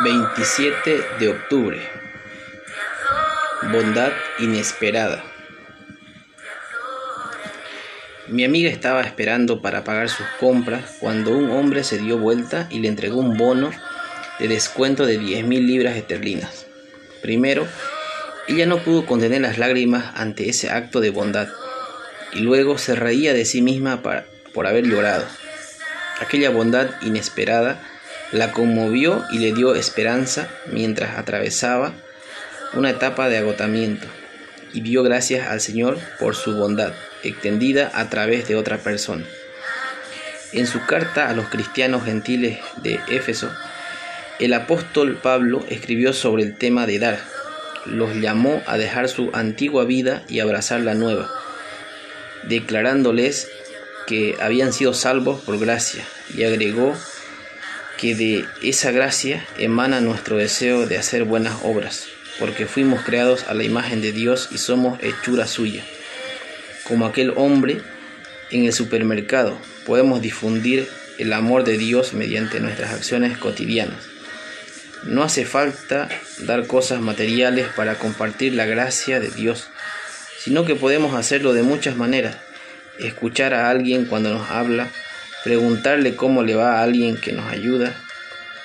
27 de octubre. Bondad inesperada. Mi amiga estaba esperando para pagar sus compras cuando un hombre se dio vuelta y le entregó un bono de descuento de 10.000 libras esterlinas. Primero, ella no pudo contener las lágrimas ante ese acto de bondad y luego se reía de sí misma por haber llorado. Aquella bondad inesperada la conmovió y le dio esperanza mientras atravesaba una etapa de agotamiento y dio gracias al Señor por su bondad extendida a través de otra persona. En su carta a los cristianos gentiles de Éfeso, el apóstol Pablo escribió sobre el tema de dar. Los llamó a dejar su antigua vida y abrazar la nueva, declarándoles que habían sido salvos por gracia, y agregó que de esa gracia emana nuestro deseo de hacer buenas obras, porque fuimos creados a la imagen de Dios y somos hechura suya. Como aquel hombre en el supermercado, podemos difundir el amor de Dios mediante nuestras acciones cotidianas. No hace falta dar cosas materiales para compartir la gracia de Dios, sino que podemos hacerlo de muchas maneras. Escuchar a alguien cuando nos habla, preguntarle cómo le va a alguien que nos ayuda,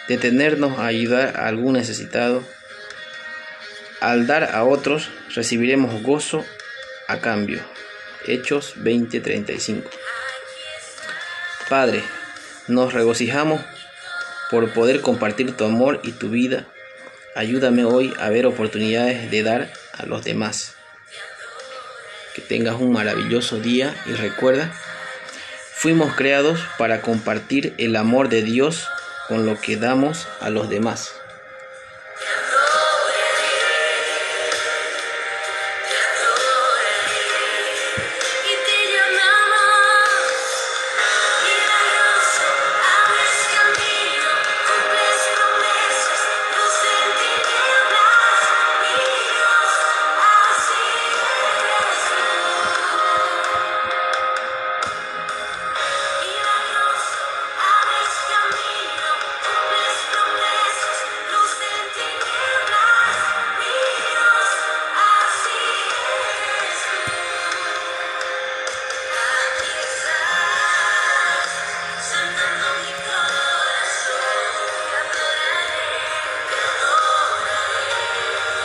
detenernos a ayudar a algún necesitado. Al dar a otros recibiremos gozo a cambio. Hechos 20:35. Padre, nos regocijamos por poder compartir tu amor y tu vida. Ayúdame hoy a ver oportunidades de dar a los demás. Que tengas un maravilloso día y recuerda Fuimos creados para compartir el amor de Dios con lo que damos a los demás.